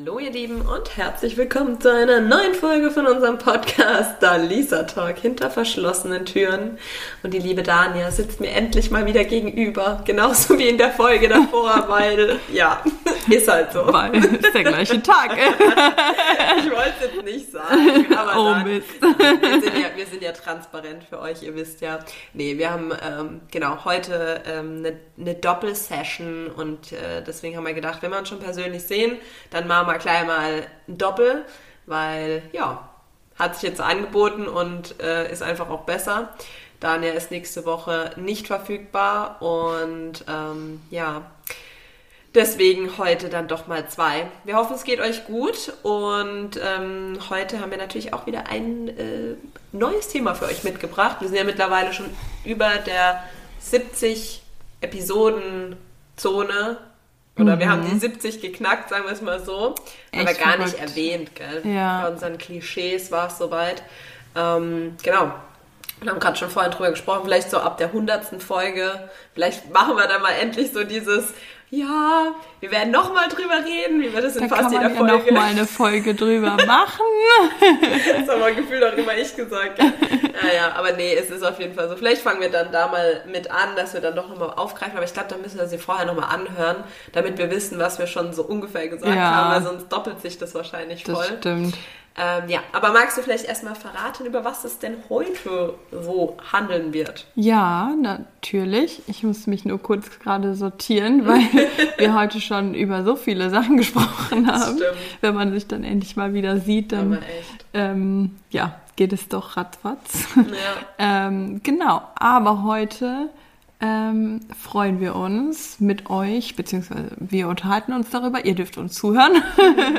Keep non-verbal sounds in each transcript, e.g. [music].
Hallo ihr Lieben und herzlich willkommen zu einer neuen Folge von unserem Podcast Da Lisa Talk hinter verschlossenen Türen. Und die liebe Dania sitzt mir endlich mal wieder gegenüber, genauso wie in der Folge davor, [laughs] weil ja, ist halt so. Weil ist der gleiche Tag. [laughs] ich wollte es jetzt nicht sagen, aber oh dann, Mist. [laughs] wir, sind ja, wir sind ja transparent für euch, ihr wisst ja. Nee, wir haben ähm, genau heute ähm, eine, eine Doppelsession und äh, deswegen haben wir gedacht, wenn wir uns schon persönlich sehen, dann machen wir gleich mal ein Doppel, weil ja, hat sich jetzt angeboten und äh, ist einfach auch besser. Daniel ist nächste Woche nicht verfügbar und ähm, ja, deswegen heute dann doch mal zwei. Wir hoffen, es geht euch gut und ähm, heute haben wir natürlich auch wieder ein äh, neues Thema für euch mitgebracht. Wir sind ja mittlerweile schon über der 70 Episoden-Zone oder wir haben die 70 geknackt, sagen wir es mal so. Echt aber gar nicht verrückt. erwähnt, gell? Ja. Bei unseren Klischees war es soweit. Ähm, genau. Wir haben gerade schon vorhin drüber gesprochen, vielleicht so ab der 100. Folge, vielleicht machen wir dann mal endlich so dieses, ja, wir werden nochmal drüber reden, wie wir das in Da fast jeder ja Folge. noch mal eine Folge drüber [laughs] machen. das haben wir gefühlt auch immer ich gesagt. Gell? Naja, aber nee, es ist auf jeden Fall so. Vielleicht fangen wir dann da mal mit an, dass wir dann doch nochmal aufgreifen. Aber ich glaube, da müssen wir sie vorher nochmal anhören, damit wir wissen, was wir schon so ungefähr gesagt Ja. haben, weil sonst doppelt sich das wahrscheinlich Das voll. stimmt. Ähm, ja, aber magst du vielleicht erstmal verraten, über was es denn heute so handeln wird? Ja, natürlich. Ich muss mich nur kurz gerade sortieren, weil [laughs] wir heute schon über so viele Sachen gesprochen haben. stimmt. Wenn man sich dann endlich mal wieder sieht, dann ähm, ja, geht es doch ratzfatz. Ja. [laughs] Ähm, genau, aber heute ähm, freuen wir uns mit euch, beziehungsweise wir unterhalten uns darüber, ihr dürft uns zuhören,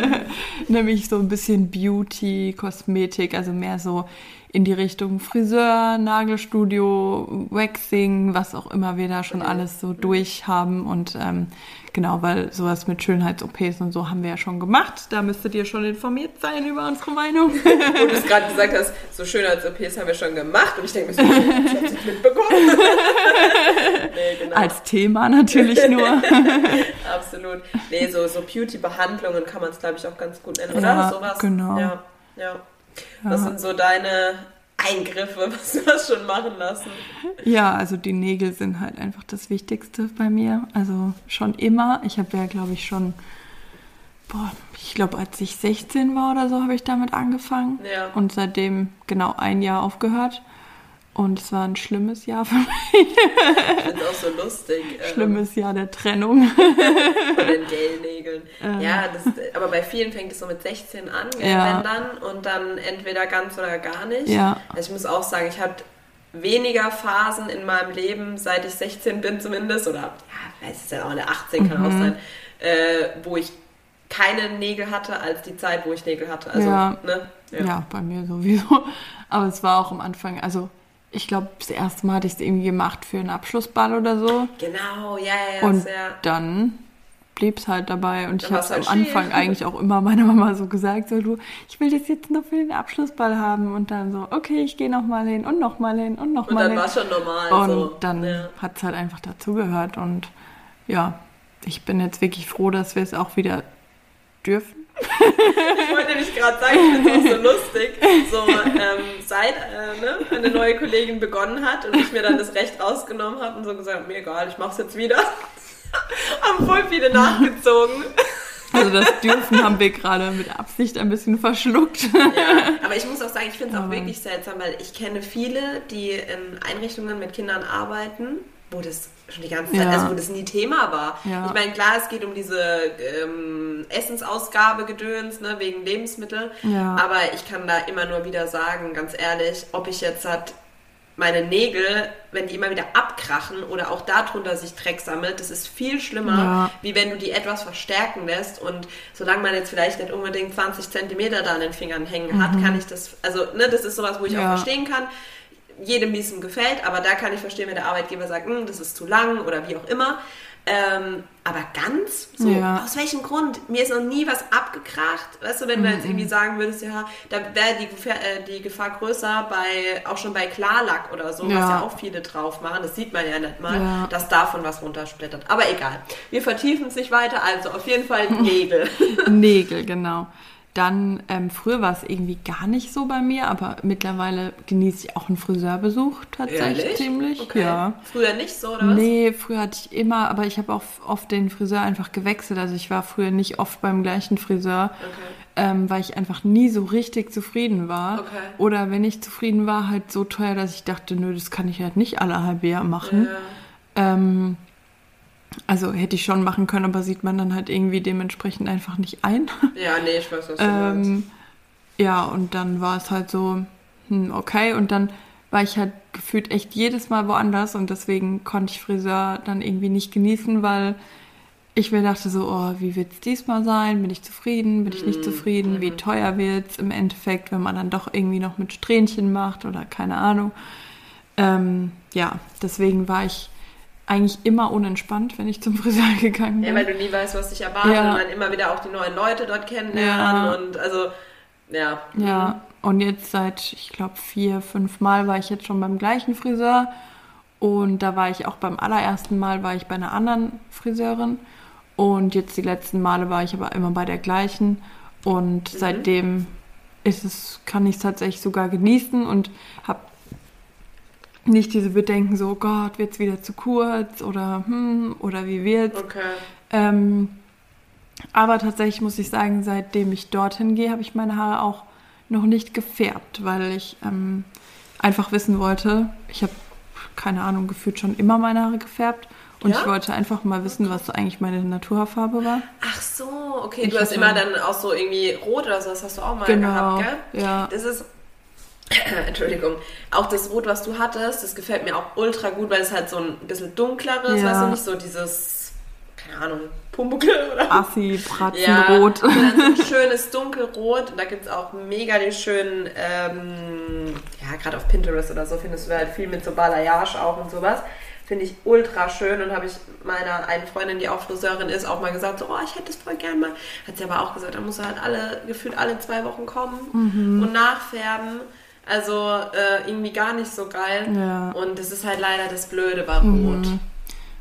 [laughs] nämlich so ein bisschen Beauty, Kosmetik, also mehr so in die Richtung Friseur, Nagelstudio, Waxing, was auch immer wir da schon alles so durch haben und ähm, genau, weil sowas mit Schönheits-OPs und so haben wir ja schon gemacht, da müsstet ihr schon informiert sein über unsere Meinung. [laughs] Wo du es gerade gesagt hast, so schön als OPs haben wir schon gemacht und ich denke mir so, ich hab's nicht mitbekommen. [laughs] nee, genau. Als Thema natürlich nur. [laughs] Absolut. Nee, so, so Beauty-Behandlungen kann man es, glaube ich, auch ganz gut nennen, oder? Ja, Sowas. genau. Ja, ja. Was Ja. sind so deine Eingriffe, [laughs] was du hast schon machen lassen? Ja, also die Nägel sind halt einfach das Wichtigste bei mir. Also schon immer. Ich habe ja, glaube ich, schon, boah, ich glaube, als ich 16 war oder so, habe ich damit angefangen. Ja. Und seitdem genau ein Jahr aufgehört. Und es war ein schlimmes Jahr für mich. Ich finde es auch so lustig. ähm, Schlimmes Jahr der Trennung. Von den Gelnägeln. Ja, das, aber bei vielen fängt es so mit 16 an, Ja. wenn dann. Und dann entweder ganz oder gar nicht. Ja. Also ich muss auch sagen, ich hatte weniger Phasen in meinem Leben, seit ich 16 bin zumindest, oder ja, weiß es ja auch, eine 18 kann Mhm. auch sein, äh, wo ich keine Nägel hatte, als die Zeit, wo ich Nägel hatte. Also, Ja. ne? Ja. bei mir sowieso. Aber es war auch am Anfang, also ich glaube, das erste Mal hatte ich es irgendwie gemacht für einen Abschlussball oder so. Genau, ja, ja, ja. Und sehr. dann blieb es halt dabei. Und ich Dann habe es am Anfang [laughs] eigentlich auch immer meiner Mama so gesagt, so du, ich will das jetzt nur für den Abschlussball haben. Und dann so, okay, ich gehe nochmal hin und nochmal hin und Und nochmal dann hin. war es schon normal. und so. dann Ja. hat es halt einfach dazugehört. Und ja, ich bin jetzt wirklich froh, dass wir es auch wieder dürfen. Ich wollte nämlich gerade sagen, ich finde es auch so lustig. So, ähm, seit äh, ne, eine neue Kollegin begonnen hat und ich mir dann das Recht rausgenommen habe und so gesagt, mir egal, ich mach's jetzt wieder. [laughs] Haben voll viele nachgezogen. Also das Dürfen haben wir gerade mit Absicht ein bisschen verschluckt. Ja, aber ich muss auch sagen, ich finde es auch wirklich seltsam, weil ich kenne viele, die in Einrichtungen mit Kindern arbeiten, wo das schon die ganze Zeit, Ja. also wo das nie Thema war. Ja. Ich meine, klar, es geht um diese ähm, Essensausgabe gedöns, ne, wegen Lebensmittel. Ja. Aber ich kann da immer nur wieder sagen, ganz ehrlich, ob ich jetzt halt meine Nägel, wenn die immer wieder abkrachen oder auch darunter sich Dreck sammelt, das ist viel schlimmer, Ja. wie wenn du die etwas verstärken lässt. Und solange man jetzt vielleicht nicht unbedingt 20 Zentimeter da an den Fingern hängen hat, kann ich das, also ne, das ist sowas, wo ich auch Mhm. Ja. verstehen kann. Jedem, wie es ihm gefällt, aber da kann ich verstehen, wenn der Arbeitgeber sagt, "Hm, das ist zu lang oder wie auch immer. Ähm, aber ganz? So, Ja. aus welchem Grund? Mir ist noch nie was abgekracht. Weißt du, wenn du jetzt irgendwie sagen würdest, ja, da wäre die, Gefahr- äh, die Gefahr größer bei, auch schon bei Klarlack oder so, was Ja. ja auch viele drauf machen, das sieht man ja nicht mal, Ja. dass davon was runtersplittert. Aber egal. Wir vertiefen es nicht weiter, also auf jeden Fall Nägel. [laughs] Nägel, genau. Dann, ähm, früher war es irgendwie gar nicht so bei mir, aber mittlerweile genieße ich auch einen Friseurbesuch tatsächlich ziemlich. Okay. Ja. Früher nicht so, oder was? Nee, früher hatte ich immer, aber ich habe auch oft den Friseur einfach gewechselt. Also ich war früher nicht oft beim gleichen Friseur, Okay. ähm, weil ich einfach nie so richtig zufrieden war. Okay. Oder wenn ich zufrieden war, halt so teuer, dass ich dachte, nö, das kann ich halt nicht alle halbe Jahr machen. Ja. Ähm, also hätte ich schon machen können, aber sieht man dann halt irgendwie dementsprechend einfach nicht ein. [laughs] ja, nee, ich weiß, was du ähm, ja, und dann war es halt so, hm, okay. Und dann war ich halt gefühlt echt jedes Mal woanders und deswegen konnte ich Friseur dann irgendwie nicht genießen, weil ich mir dachte so, oh, wie wird es diesmal sein? Bin ich zufrieden? Bin ich nicht zufrieden? Wie teuer wird es im Endeffekt, wenn man dann doch irgendwie noch mit Strähnchen macht oder keine Ahnung. Ähm, ja, deswegen war ich eigentlich immer unentspannt, wenn ich zum Friseur [laughs] gegangen Ja, bin. weil du nie weißt, was dich erwartet Ja. und dann immer wieder auch die neuen Leute dort kennenlernen Ja. und also, ja. Ja, und jetzt seit, ich glaube, vier, fünf Mal war ich jetzt schon beim gleichen Friseur. Und da war ich auch beim allerersten Mal war ich bei einer anderen Friseurin. Und jetzt die letzten Male war ich aber immer bei der gleichen. Und seitdem ist es, kann ich es tatsächlich sogar genießen und habe nicht diese Bedenken so, oh Gott, wird es wieder zu kurz oder hm, oder wie wird's? Okay. Ähm, aber tatsächlich muss ich sagen, seitdem ich dorthin gehe, habe ich meine Haare auch noch nicht gefärbt, weil ich ähm, einfach wissen wollte, ich habe keine Ahnung, gefühlt schon immer meine Haare gefärbt und Ja? ich wollte einfach mal wissen, was so eigentlich meine Naturhaarfarbe war. Ach so, okay, Ich du hast immer dann auch so irgendwie rot oder so, das hast du auch mal Genau, gehabt, gell? ja. Das ist, [laughs] Entschuldigung, auch das Rot, was du hattest, das gefällt mir auch ultra gut, weil es halt so ein bisschen dunkleres, Ja. weißt du, nicht so dieses, keine Ahnung, Pumuckl oder Assi, Ja, Bratzenrot. sondern so ein [laughs] schönes dunkelrot. Und da gibt es auch mega die schönen, ähm, ja, gerade auf Pinterest oder so findest du halt viel mit so Balayage auch und sowas. Finde ich ultra schön und habe ich meiner einen Freundin, die auch Friseurin ist, auch mal gesagt, so, oh, ich hätte das voll gern mal. Hat sie aber auch gesagt, da muss er halt alle, gefühlt alle zwei Wochen kommen Mhm. und nachfärben. Also äh, irgendwie gar nicht so geil. Ja. Und das ist halt leider das Blöde bei Rot.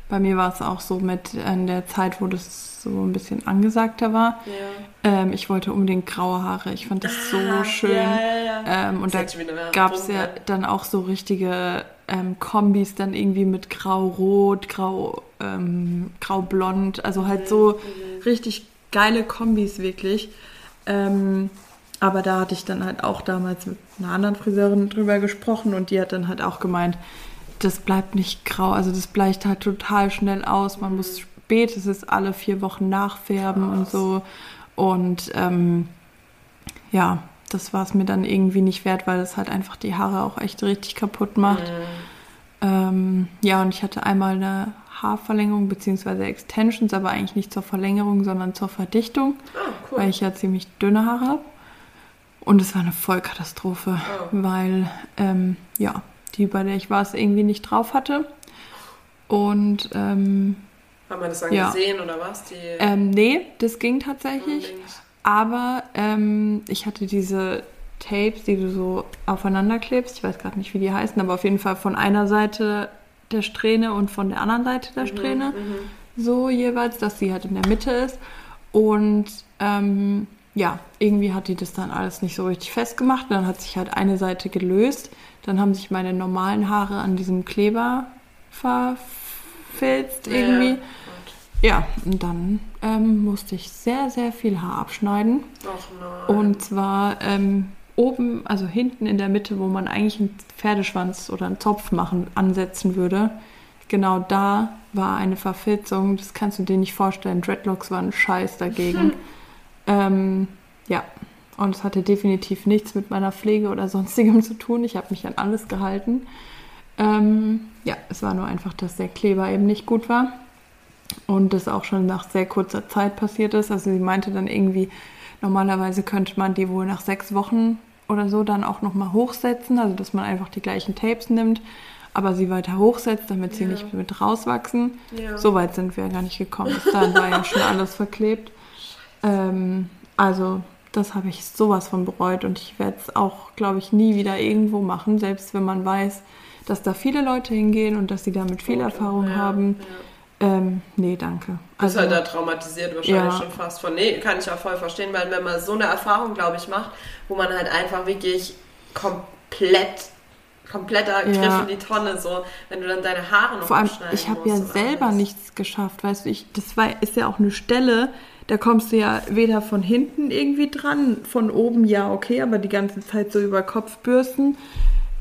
Bei mir war es auch so mit in der Zeit, wo das so ein bisschen angesagter war. Ja. Ähm, ich wollte unbedingt graue Haare. Ich fand das so Ah, schön. ja. Ähm, und da gab es ja dann auch so richtige ähm, Kombis dann irgendwie mit grau-rot, grau, ähm, grau-blond. Also halt so richtig geile Kombis wirklich. Ähm, aber da hatte ich dann halt auch damals mit einer anderen Friseurin drüber gesprochen und die hat dann halt auch gemeint, das bleibt nicht grau, also das bleicht halt total schnell aus. Man muss spätestens alle vier Wochen nachfärben und so. Und ähm, ja, das war es mir dann irgendwie nicht wert, weil das halt einfach die Haare auch echt richtig kaputt macht. Ähm, ja, und ich hatte einmal eine Haarverlängerung bzw. Extensions, aber eigentlich nicht zur Verlängerung, sondern zur Verdichtung, Ah, cool. weil ich ja ziemlich dünne Haare habe. Und es war eine Vollkatastrophe, Oh. weil ähm, ja, die, bei der ich war, es irgendwie nicht drauf hatte. Und ähm, Haben wir das dann Ja. gesehen oder was? Die ähm, nee, das ging tatsächlich. Dings. Aber ähm, ich hatte diese Tapes, die du so aufeinander klebst. Ich weiß gerade nicht, wie die heißen, aber auf jeden Fall von einer Seite der Strähne und von der anderen Seite Mhm, der Strähne. So jeweils, dass sie halt in der Mitte ist. Und ähm, ja, irgendwie hat die das dann alles nicht so richtig festgemacht. Dann hat sich halt eine Seite gelöst. Dann haben sich meine normalen Haare an diesem Kleber verfilzt irgendwie. Ja, und dann ähm, musste ich sehr, sehr viel Haar abschneiden. Ach nein. Und zwar ähm, oben, also hinten in der Mitte, wo man eigentlich einen Pferdeschwanz oder einen Zopf machen, ansetzen würde. Genau da war eine Verfilzung. Das kannst du dir nicht vorstellen. Dreadlocks waren scheiß dagegen. [laughs] ähm, ja, und es hatte definitiv nichts mit meiner Pflege oder sonstigem zu tun. Ich habe mich an alles gehalten. Ähm, ja, es war nur einfach, dass der Kleber eben nicht gut war. Und das auch schon nach sehr kurzer Zeit passiert ist. Also sie meinte dann irgendwie, normalerweise könnte man die wohl nach sechs Wochen oder so dann auch nochmal hochsetzen, also dass man einfach die gleichen Tapes nimmt. aber sie weiter hochsetzt, damit sie Ja. nicht mit rauswachsen. Ja. So weit sind wir ja gar nicht gekommen. Bis dahin war ja schon alles verklebt. Ähm, also das habe ich sowas von bereut und ich werde es auch, glaube ich, nie wieder irgendwo machen, selbst wenn man weiß, dass da viele Leute hingehen und dass sie damit viel Erfahrung Ja, haben. Ja. Ähm, nee, danke. Ist Also, halt da traumatisiert wahrscheinlich Ja. schon fast von. Nee, kann ich auch voll verstehen, weil wenn man so eine Erfahrung, glaube ich, macht, wo man halt einfach wirklich komplett, kompletter Griff Ja. in die Tonne, so, wenn du dann deine Haare noch vor allem, ich habe ja selber alles. nichts geschafft, weißt du, ich, das war, ist ja auch eine Stelle, da kommst du ja weder von hinten irgendwie dran, von oben ja okay, aber die ganze Zeit so über Kopf bürsten.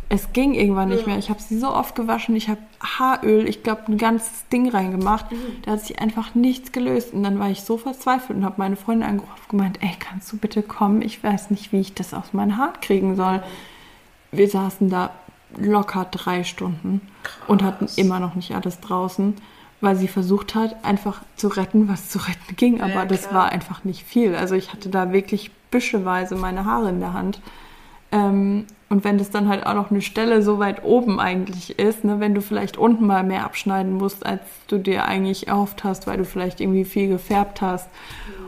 Es ging irgendwann nicht Ja. mehr. Ich habe sie so oft gewaschen. Ich habe Haaröl, ich glaube, ein ganzes Ding reingemacht. Mhm. Da hat sich einfach nichts gelöst. Und dann war ich so verzweifelt und habe meine Freundin angerufen und gemeint, ey, kannst du bitte kommen? Ich weiß nicht, wie ich das aus meinen Haaren kriegen soll. Wir saßen da locker drei Stunden und hatten Krass. immer noch nicht alles draußen, weil sie versucht hat, einfach zu retten, was zu retten ging. Aber Ja, das war einfach nicht viel. Also ich hatte da wirklich büscheweise meine Haare in der Hand. Ähm, und wenn das dann halt auch noch eine Stelle so weit oben eigentlich ist, ne, wenn du vielleicht unten mal mehr abschneiden musst, als du dir eigentlich erhofft hast, weil du vielleicht irgendwie viel gefärbt hast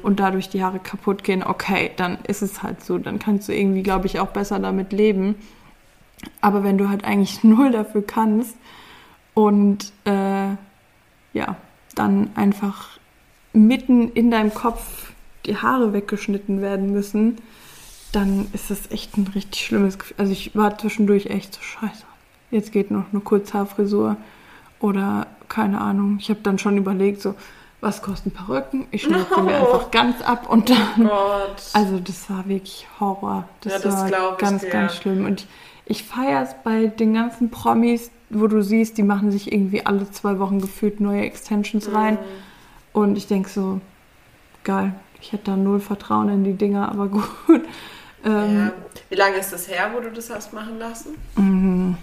und dadurch die Haare kaputt gehen, okay, dann ist es halt so. Dann kannst du irgendwie, glaube ich, auch besser damit leben. Aber wenn du halt eigentlich [laughs] null dafür kannst und äh, ja, dann einfach mitten in deinem Kopf die Haare weggeschnitten werden müssen, dann ist das echt ein richtig schlimmes Gefühl. Also ich war zwischendurch echt so scheiße. Jetzt geht noch eine Kurzhaarfrisur oder keine Ahnung. Ich habe dann schon überlegt, so, was kosten Perücken? Ich schneide die mir No. [laughs] einfach ganz ab und dann Gott. also das war wirklich Horror. Das, Ja, das war ganz, dir. ganz schlimm. Und ich, ich feiere es bei den ganzen Promis, wo du siehst, die machen sich irgendwie alle zwei Wochen gefühlt neue Extensions rein. Mhm. Und ich denke so, geil, ich hätte da null Vertrauen in die Dinger, aber [laughs] gut. Ähm, Ja. Wie lange ist das her, wo du das hast machen lassen? mh,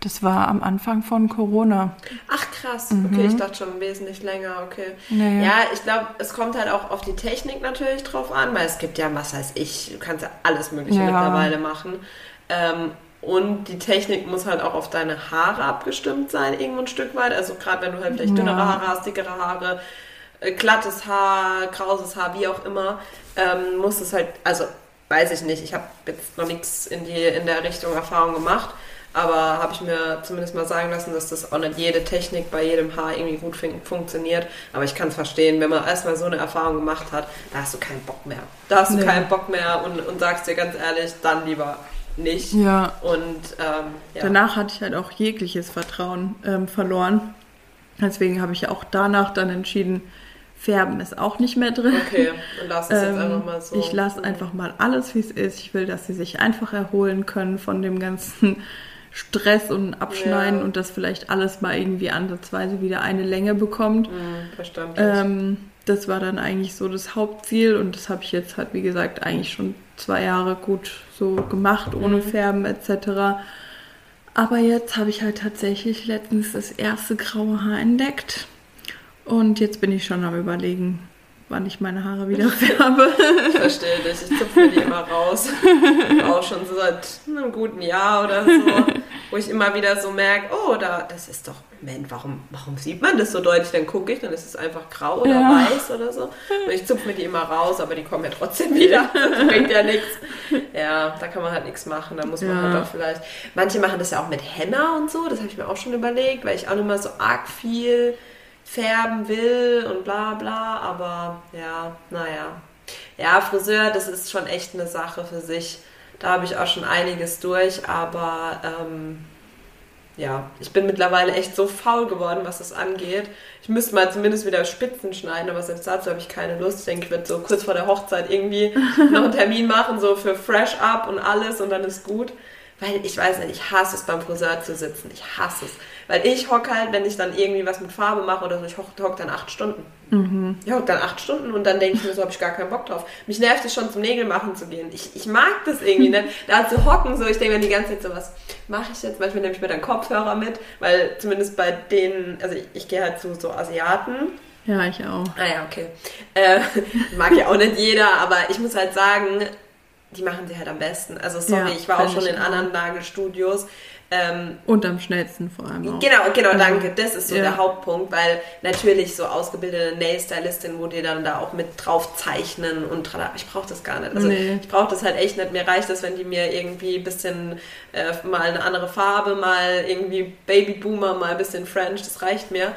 Das war am Anfang von Corona. Ach krass, okay, ich dachte schon wesentlich länger, okay. Nee. Ja, ich glaube, es kommt halt auch auf die Technik natürlich drauf an, weil es gibt ja, was heißt ich, du kannst ja alles Mögliche Ja. mittlerweile machen. Ähm, und die Technik muss halt auch auf deine Haare abgestimmt sein, irgendwo ein Stück weit. Also gerade wenn du halt vielleicht Ja. dünnere Haare hast, dickere Haare, äh, glattes Haar, krauses Haar, wie auch immer, ähm, muss es halt, also weiß ich nicht, ich habe jetzt noch nichts in, die, in der Richtung Erfahrung gemacht, aber habe ich mir zumindest mal sagen lassen, dass das auch nicht jede Technik bei jedem Haar irgendwie gut fun funktioniert. Aber ich kann es verstehen, wenn man erstmal so eine Erfahrung gemacht hat, da hast du keinen Bock mehr. Da hast du Nee. keinen Bock mehr und, und sagst dir ganz ehrlich, dann lieber nicht. Ja, Und ähm, ja. Danach hatte ich halt auch jegliches Vertrauen ähm, verloren. Deswegen habe ich auch danach dann entschieden, Färben ist auch nicht mehr drin. Okay, und lass es jetzt Ähm, einfach mal so. Ich lasse einfach mal alles, wie es ist. Ich will, dass sie sich einfach erholen können von dem ganzen [laughs] Stress und Abschneiden Ja. und dass vielleicht alles mal irgendwie ansatzweise wieder eine Länge bekommt. Hm, verstanden. Ähm, das war dann eigentlich so das Hauptziel und das habe ich jetzt halt, wie gesagt, eigentlich schon zwei Jahre gut so gemacht, ohne Mhm. Färben etc. Aber jetzt habe ich halt tatsächlich letztens das erste graue Haar entdeckt und jetzt bin ich schon am überlegen, wann ich meine Haare wieder [laughs] färbe. Ich verstehe dich, ich zupfe die immer raus. [laughs] Auch schon seit einem guten Jahr oder so, wo ich immer wieder so merke, oh, da, das ist doch, Moment, warum, warum sieht man das so deutlich? Dann gucke ich, dann ist es einfach grau oder Ja. weiß oder so. Und ich zupfe mir die immer raus, aber die kommen ja trotzdem wieder. [laughs] Das bringt ja nichts. Ja, da kann man halt nichts machen. Da muss man Ja. halt auch vielleicht. Manche machen das ja auch mit Henna und so, das habe ich mir auch schon überlegt, weil ich auch nicht mal so arg viel färben will und bla bla, aber ja, naja. Ja, Friseur, das ist schon echt eine Sache für sich. Da habe ich auch schon einiges durch, aber ähm, ja, ich bin mittlerweile echt so faul geworden, was das angeht. Ich müsste mal zumindest wieder Spitzen schneiden, aber selbst dazu habe ich keine Lust. Ich denke, ich werde so kurz vor der Hochzeit irgendwie [laughs] noch einen Termin machen, so für Fresh Up und alles und dann ist gut. Weil ich weiß nicht, ich hasse es beim Friseur zu sitzen. Ich hasse es. Weil ich hocke halt, wenn ich dann irgendwie was mit Farbe mache oder so, ich hocke hock dann acht Stunden. Ich hocke dann acht Stunden und dann denke ich mir so, habe ich gar keinen Bock drauf. Mich nervt es schon zum Nägel machen zu gehen. Ich, ich mag das irgendwie nicht. [laughs] Da zu hocken, so, ich denke mir die ganze Zeit so, was mache ich jetzt? Manchmal nehme ich mir dann Kopfhörer mit, weil zumindest bei denen, also ich, ich gehe halt zu so Asiaten. ja, ich auch. Ah ja, okay. Äh, [laughs] mag ja auch nicht jeder, aber ich muss halt sagen, die machen sie halt am besten. Also sorry, Ja, ich war auch schon in auch. anderen Nagelstudios. Ähm, und am schnellsten vor allem auch. Genau, genau, danke. Das ist so Ja. der Hauptpunkt, weil natürlich so ausgebildete Nail-Stylistin, wo die dann da auch mit drauf zeichnen und tralala. ich brauche das gar nicht. Also Nee. ich brauche das halt echt nicht. Mir reicht das, wenn die mir irgendwie ein bisschen äh, mal eine andere Farbe, mal irgendwie Babyboomer, mal ein bisschen French, das reicht mir.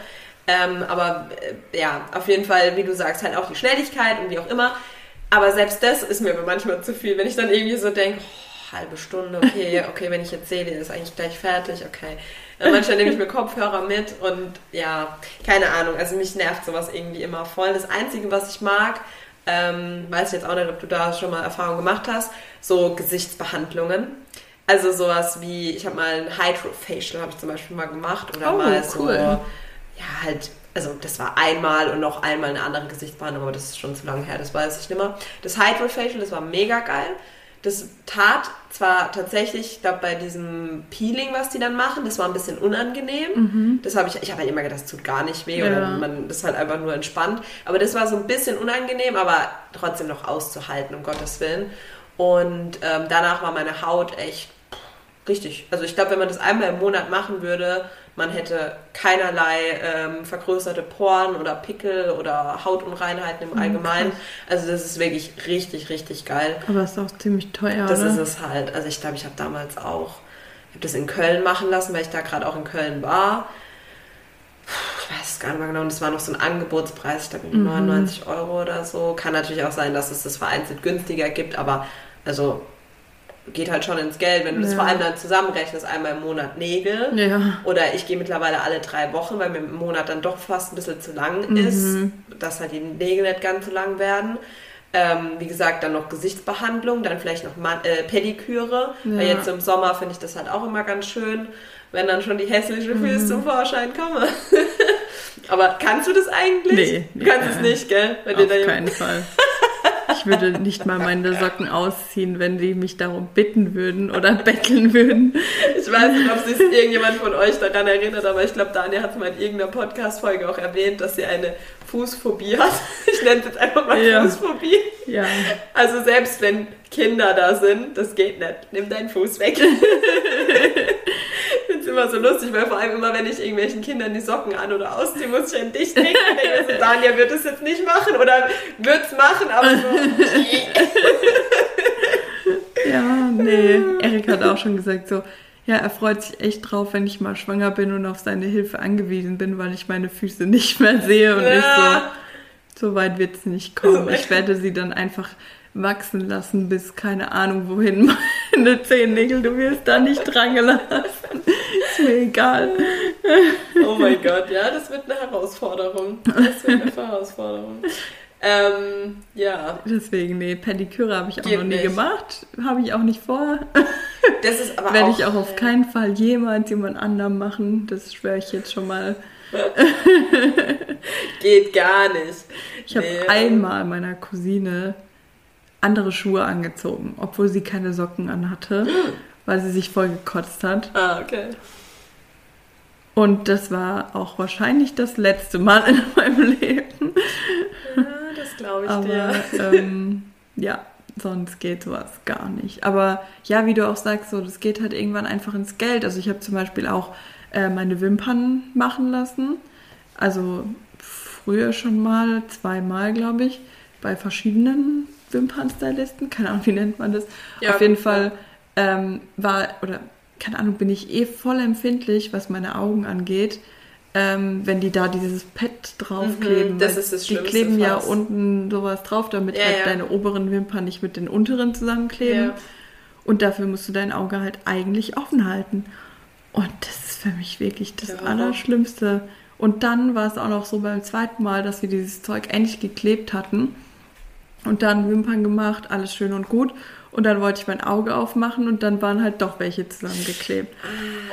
Ähm, aber äh, ja, auf jeden Fall, wie du sagst, halt auch die Schnelligkeit und wie auch immer. Aber selbst das ist mir manchmal zu viel, wenn ich dann irgendwie so denke, oh, halbe Stunde, okay, [laughs] okay, wenn ich jetzt sehe, die ist eigentlich gleich fertig, okay. Dann manchmal nehme ich mir Kopfhörer mit und ja, keine Ahnung, also mich nervt sowas irgendwie immer voll. Das Einzige, was ich mag, ähm, weiß ich jetzt auch nicht, ob du da schon mal Erfahrung gemacht hast, so Gesichtsbehandlungen. Also sowas wie, ich habe mal ein Hydrofacial, habe ich zum Beispiel mal gemacht oder Oh, mal so, cool. Ja halt, also das war einmal und noch einmal eine andere Gesichtsbehandlung, aber das ist schon zu lange her, das weiß ich nicht mehr. Das Hydrofacial, das war mega geil. Das tat zwar tatsächlich, ich glaube, bei diesem Peeling, was die dann machen, das war ein bisschen unangenehm. Das habe ich, ich habe halt immer gedacht, das tut gar nicht weh oder Ja. man das ist halt einfach nur entspannt. Aber das war so ein bisschen unangenehm, aber trotzdem noch auszuhalten, um Gottes Willen. Und ähm, danach war meine Haut echt richtig. Also ich glaube, wenn man das einmal im Monat machen würde, man hätte keinerlei ähm, vergrößerte Poren oder Pickel oder Hautunreinheiten im Allgemeinen. Also das ist wirklich richtig, richtig geil. Aber ist auch ziemlich teuer, Das oder? ist es halt. Also ich glaube, ich habe damals auch, ich habe das in Köln machen lassen, weil ich da gerade auch in Köln war. Ich weiß es gar nicht mehr genau. Und das war noch so ein Angebotspreis, ich glaube Mhm. 99 Euro oder so. Kann natürlich auch sein, dass es das vereinzelt günstiger gibt, aber also geht halt schon ins Geld, wenn du das Ja. vor allem dann zusammenrechnest, einmal im Monat Nägel. Ja. Oder ich gehe mittlerweile alle drei Wochen, weil mir im Monat dann doch fast ein bisschen zu lang Mhm. ist, dass halt die Nägel nicht ganz so lang werden. Ähm, wie gesagt, dann noch Gesichtsbehandlung, dann vielleicht noch Man äh, Pediküre. Weil Ja. jetzt im Sommer finde ich das halt auch immer ganz schön, wenn dann schon die hässlichen Mhm. Füße zum Vorschein kommen. [laughs] Aber kannst du das eigentlich? Nee, Du kannst nee. es nicht, gell? Wenn dir Auf keinen Fall. [laughs] Ich würde nicht mal meine Socken ausziehen, wenn die mich darum bitten würden oder betteln würden. Ich weiß nicht, ob sich irgendjemand von euch daran erinnert, aber ich glaube, Daniel hat es mal in irgendeiner Podcast-Folge auch erwähnt, dass sie eine Fußphobie hat. [laughs] Ich nenne es jetzt einfach mal Ja. Fußphobie. Ja. Also selbst wenn Kinder da sind, das geht nicht. Nimm deinen Fuß weg. Ich finde es immer so lustig, weil vor allem immer, wenn ich irgendwelchen Kindern die Socken an- oder ausziehe, muss ich an dich denken. Und denke mir so, Daniel wird es jetzt nicht machen oder wird es machen, aber so. [laughs] Ja, nee. Erik hat auch schon gesagt so, ja, er freut sich echt drauf, wenn ich mal schwanger bin und auf seine Hilfe angewiesen bin, weil ich meine Füße [laughs] nicht mehr sehe und Ja. ich so, so weit wird es nicht kommen. [laughs] Ich werde sie dann einfach wachsen lassen bis keine Ahnung wohin [laughs] meine Zehennägel, du wirst da nicht dran gelassen. Ist mir egal. Oh mein Gott, ja, das wird eine Herausforderung. Das wird eine Herausforderung. Ähm, ja, Deswegen, nee, Pediküre habe ich auch Geht noch nie nicht. gemacht. Habe ich auch nicht vor. [laughs] das ist aber Werde ich auch auf keinen Fall jemals jemand anderem machen. Das schwöre ich jetzt schon mal. [laughs] geht gar nicht. Ich habe Nee, einmal meiner Cousine andere Schuhe angezogen, obwohl sie keine Socken anhatte, [gasps] weil sie sich voll gekotzt hat. Ah, okay. Und das war auch wahrscheinlich das letzte Mal in [laughs] meinem Leben. Glaube ich Aber dir. ähm, ja, sonst geht sowas gar nicht. Aber ja, wie du auch sagst, so das geht halt irgendwann einfach ins Geld. Also ich habe zum Beispiel auch äh, meine Wimpern machen lassen. Also früher schon mal, zweimal, glaube ich, bei verschiedenen Wimpernstylisten. Keine Ahnung, wie nennt man das? Ja, Auf jeden. Fall ähm, war, oder keine Ahnung, bin ich eh voll empfindlich, was meine Augen angeht. Ähm, wenn die da dieses Pad draufkleben. Mhm, das ist das Die kleben ja fast. unten sowas drauf, damit Ja, halt ja. deine oberen Wimpern nicht mit den unteren zusammenkleben. Ja. Und dafür musst du dein Auge halt eigentlich offen halten. Und das ist für mich wirklich das. Allerschlimmste. Und dann war es auch noch so beim zweiten Mal, dass wir dieses Zeug endlich geklebt hatten. Und dann Wimpern gemacht, alles schön und gut. Und dann wollte ich mein Auge aufmachen und dann waren halt doch welche zusammengeklebt.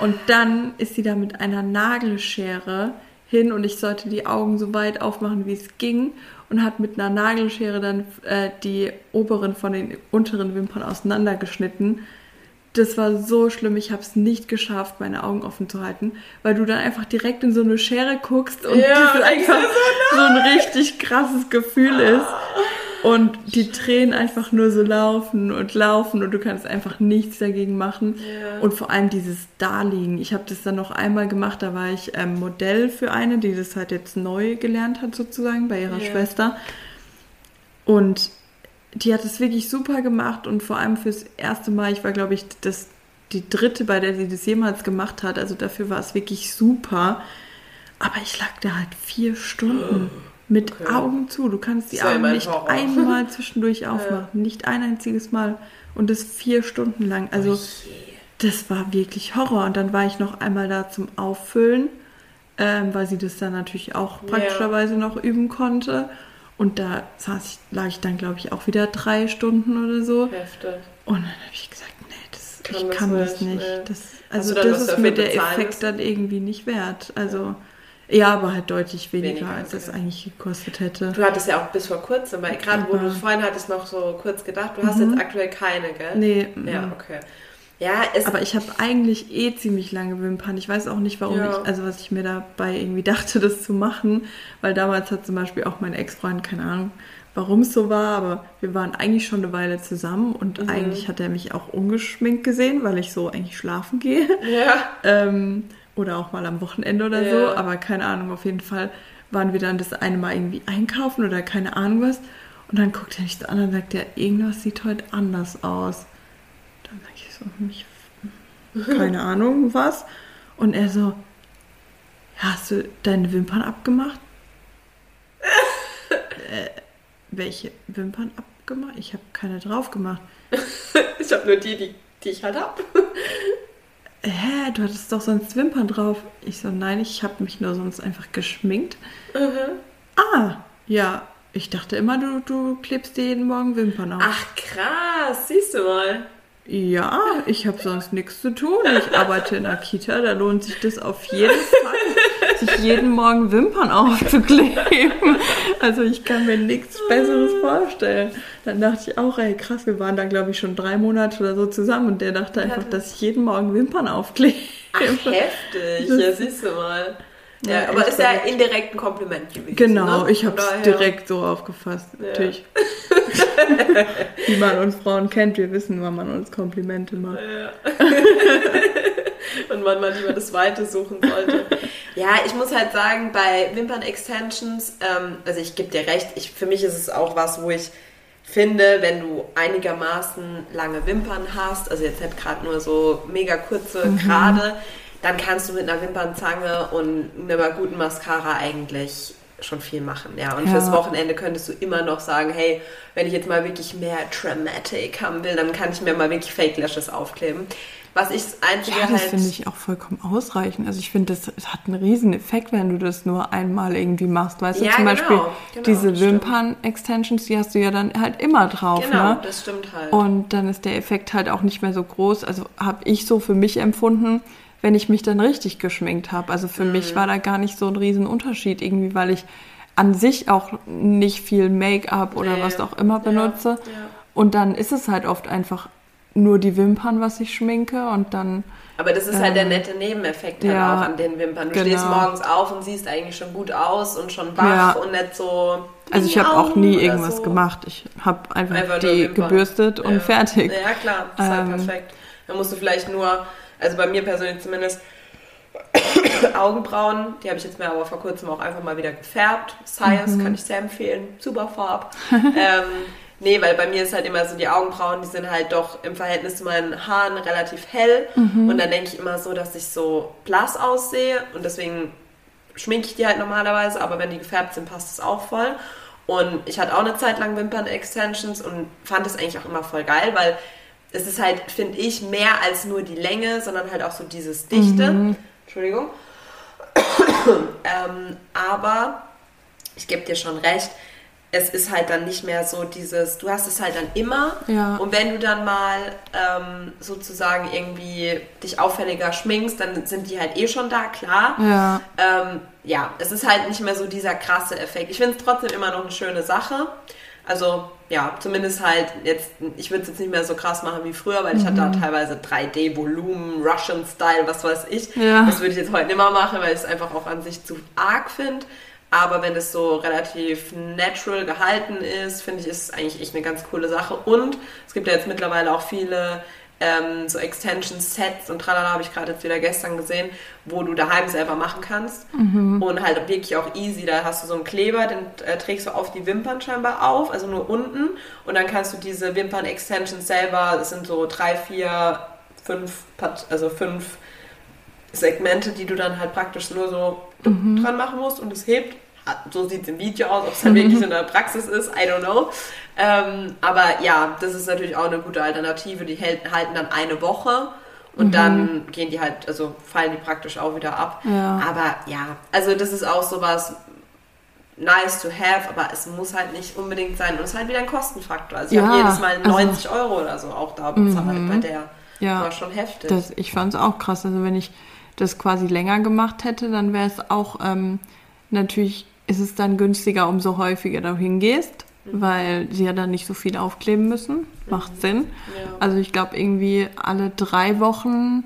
Und dann ist sie da mit einer Nagelschere hin und ich sollte die Augen so weit aufmachen, wie es ging. Und hat mit einer Nagelschere dann äh, die oberen von den unteren Wimpern auseinandergeschnitten. Das war so schlimm, ich habe es nicht geschafft, meine Augen offen zu halten, weil du dann einfach direkt in so eine Schere guckst und Ja, das einfach denkst so ein richtig krasses Gefühl ist. Und die Tränen einfach nur so laufen und laufen und du kannst einfach nichts dagegen machen. Ja. Und vor allem dieses Darliegen. Ich habe das dann noch einmal gemacht, da war ich ähm, Modell für eine, die das halt jetzt neu gelernt hat sozusagen bei ihrer Ja. Schwester. Und die hat es wirklich super gemacht und vor allem fürs erste Mal, ich war glaube ich das, die dritte, bei der sie das jemals gemacht hat, also dafür war es wirklich super. Aber ich lag da halt vier Stunden mit Okay. Augen zu. Du kannst die ja Augen nicht Horror. einmal [laughs] zwischendurch aufmachen, nicht ein einziges Mal und das vier Stunden lang. Also das war wirklich Horror. Und dann war ich noch einmal da zum Auffüllen, ähm, weil sie das dann natürlich auch Ja. praktischerweise noch üben konnte. Und da saß ich, lag ich dann, glaube ich, auch wieder drei Stunden oder so. Heftig. Und dann habe ich gesagt, nee, das, Kann ich das kann das nicht, nicht. nee. Das, also das ist mir der Effekt müssen? dann irgendwie nicht wert. Also ja, aber halt deutlich weniger, Weniger, als es okay. eigentlich gekostet hätte. Du hattest ja auch bis vor kurzem, weil gerade wo du es vorhin hattest, noch so kurz gedacht, du hast jetzt aktuell keine, gell? Mhm. Nee, Ja, mm. okay. Ja, es, aber ich habe eigentlich eh ziemlich lange Wimpern. Ich weiß auch nicht, warum Ja. ich, also was ich mir dabei irgendwie [laughs] dachte, das zu machen, weil damals hat zum Beispiel auch mein Ex-Freund, keine Ahnung, warum es so war, aber wir waren eigentlich schon eine Weile zusammen und Mhm. eigentlich hat er mich auch ungeschminkt gesehen, weil ich so eigentlich schlafen gehe. ja, [laughs] Ähm, oder auch mal am Wochenende oder Ja. so, aber keine Ahnung, auf jeden Fall waren wir dann das eine Mal irgendwie einkaufen oder keine Ahnung was. Und dann guckt er mich so an und sagt, ja, irgendwas sieht heute anders aus. Dann sag ich so, mich, keine [laughs] Ahnung was. Und er so, ja, hast du deine Wimpern abgemacht? [laughs] äh, welche Wimpern abgemacht? Ich habe keine drauf gemacht. [laughs] ich habe nur die, die, die ich halt hab. Hä, du hattest doch sonst Wimpern drauf. Ich so, nein, ich habe mich nur sonst einfach geschminkt. Ah, ja. Ich dachte immer, du, du klebst dir jeden Morgen Wimpern auf. Ach krass, siehst du mal. Ja, ich habe sonst nichts zu tun. Ich arbeite in der Kita, da lohnt sich das auf jeden [laughs] Fall, sich jeden Morgen Wimpern aufzukleben. Also ich kann mir nichts Besseres vorstellen. Dann dachte ich auch, ey krass, wir waren da glaube ich schon drei Monate oder so zusammen und der dachte einfach, dass ich jeden Morgen Wimpern aufklebe. Ach, heftig. Ja, siehst du mal. Ja, Ja, aber ist ja indirekt ein Kompliment gewesen. Genau, ne? ich habe es direkt so aufgefasst, natürlich. [laughs] Wie man uns Frauen kennt, wir wissen, wann man uns Komplimente macht. [laughs] und man lieber das Weite suchen sollte. Ja, ich muss halt sagen, bei Wimpern-Extensions, ähm, also ich gebe dir recht, ich, für mich ist es auch was, wo ich finde, wenn du einigermaßen lange Wimpern hast, also jetzt nicht gerade nur so mega kurze, Mhm. gerade, dann kannst du mit einer Wimpernzange und einer guten Mascara eigentlich schon viel machen. Ja, und Ja. fürs Wochenende könntest du immer noch sagen, hey, wenn ich jetzt mal wirklich mehr Dramatic haben will, dann kann ich mir mal wirklich Fake Lashes aufkleben. Was ich das Einzige Ja, das halt... finde ich auch vollkommen ausreichend. Also ich finde, das hat einen riesen Effekt, wenn du das nur einmal irgendwie machst. Weißt Ja, du, zum genau, Beispiel genau, diese das. Wimpern-Extensions, die hast du ja dann halt immer drauf. Genau, ne? das stimmt halt. Und dann ist der Effekt halt auch nicht mehr so groß. Also habe ich so für mich empfunden, wenn ich mich dann richtig geschminkt habe. Also für Mhm. mich war da gar nicht so ein riesen Unterschied irgendwie, weil ich an sich auch nicht viel Make-up oder Nee. was auch immer benutze. ja. Und dann ist es halt oft einfach nur die Wimpern, was ich schminke und dann Aber das ist halt der nette Nebeneffekt halt Ähm, ja, auch an den Wimpern. Du genau. stehst morgens auf und siehst eigentlich schon gut aus und schon wach Ja. und nicht so... Also ich habe auch nie irgendwas so. gemacht. Ich habe einfach, Einfach die gebürstet und Ja. fertig. Ja, klar, das ist halt Ähm. perfekt. Dann musst du vielleicht nur, also bei mir persönlich zumindest, [coughs] Augenbrauen, die habe ich jetzt mir aber vor kurzem auch einfach mal wieder gefärbt. Science Mhm. kann ich sehr empfehlen, super Farb. [laughs] ähm, nee, weil bei mir ist halt immer so, die Augenbrauen, die sind halt doch im Verhältnis zu meinen Haaren relativ hell. Mhm. Und dann denke ich immer so, dass ich so blass aussehe und deswegen schminke ich die halt normalerweise, aber wenn die gefärbt sind, passt es auch voll. Und ich hatte auch eine Zeit lang Wimpern-Extensions und fand es eigentlich auch immer voll geil, weil es ist halt, finde ich, mehr als nur die Länge, sondern halt auch so dieses Dichte. Entschuldigung. [coughs] ähm, aber ich gebe dir schon recht, es ist halt dann nicht mehr so dieses, du hast es halt dann immer Ja. und wenn du dann mal ähm, sozusagen irgendwie dich auffälliger schminkst, dann sind die halt eh schon da, klar. Ja. Ähm, ja, es ist halt nicht mehr so dieser krasse Effekt. Ich finde es trotzdem immer noch eine schöne Sache. Also, ja, zumindest halt jetzt, ich würde es jetzt nicht mehr so krass machen wie früher, weil ich hatte Mhm. da teilweise 3D-Volumen, Russian-Style, was weiß ich. Ja. Das würde ich jetzt heute nicht mehr machen, weil ich es einfach auch an sich zu arg finde. Aber wenn es so relativ natural gehalten ist, finde ich, ist es eigentlich echt eine ganz coole Sache. Und es gibt ja jetzt mittlerweile auch viele ähm, so Extension-Sets und tralala habe ich gerade jetzt wieder gestern gesehen, wo du daheim selber machen kannst. Mhm. Und halt wirklich auch easy. Da hast du so einen Kleber, den äh, trägst du auf die Wimpern scheinbar auf, also nur unten. Und dann kannst du diese Wimpern-Extensions selber, das sind so drei, vier, fünf, also fünf Segmente, die du dann halt praktisch nur so Mhm. dran machen musst und es hebt. So sieht es im Video aus, ob es dann wirklich in der Praxis ist, I don't know. Ähm, aber ja, das ist natürlich auch eine gute Alternative. Die hält, halten dann eine Woche und dann gehen die halt, also fallen die praktisch auch wieder ab. Ja. Aber ja, also das ist auch sowas nice to have, aber es muss halt nicht unbedingt sein. Und es ist halt wieder ein Kostenfaktor. Also ich Ja, habe jedes Mal also- 90 Euro oder so auch da bezahlt bei der. Ja. War schon heftig. Das, ich fand es auch krass. Also wenn ich das quasi länger gemacht hätte, dann wäre es auch ähm, natürlich ist es dann günstiger, umso häufiger du hingehst, Mhm. weil sie ja dann nicht so viel aufkleben müssen. Macht Sinn. Ja. Also ich glaube irgendwie alle drei Wochen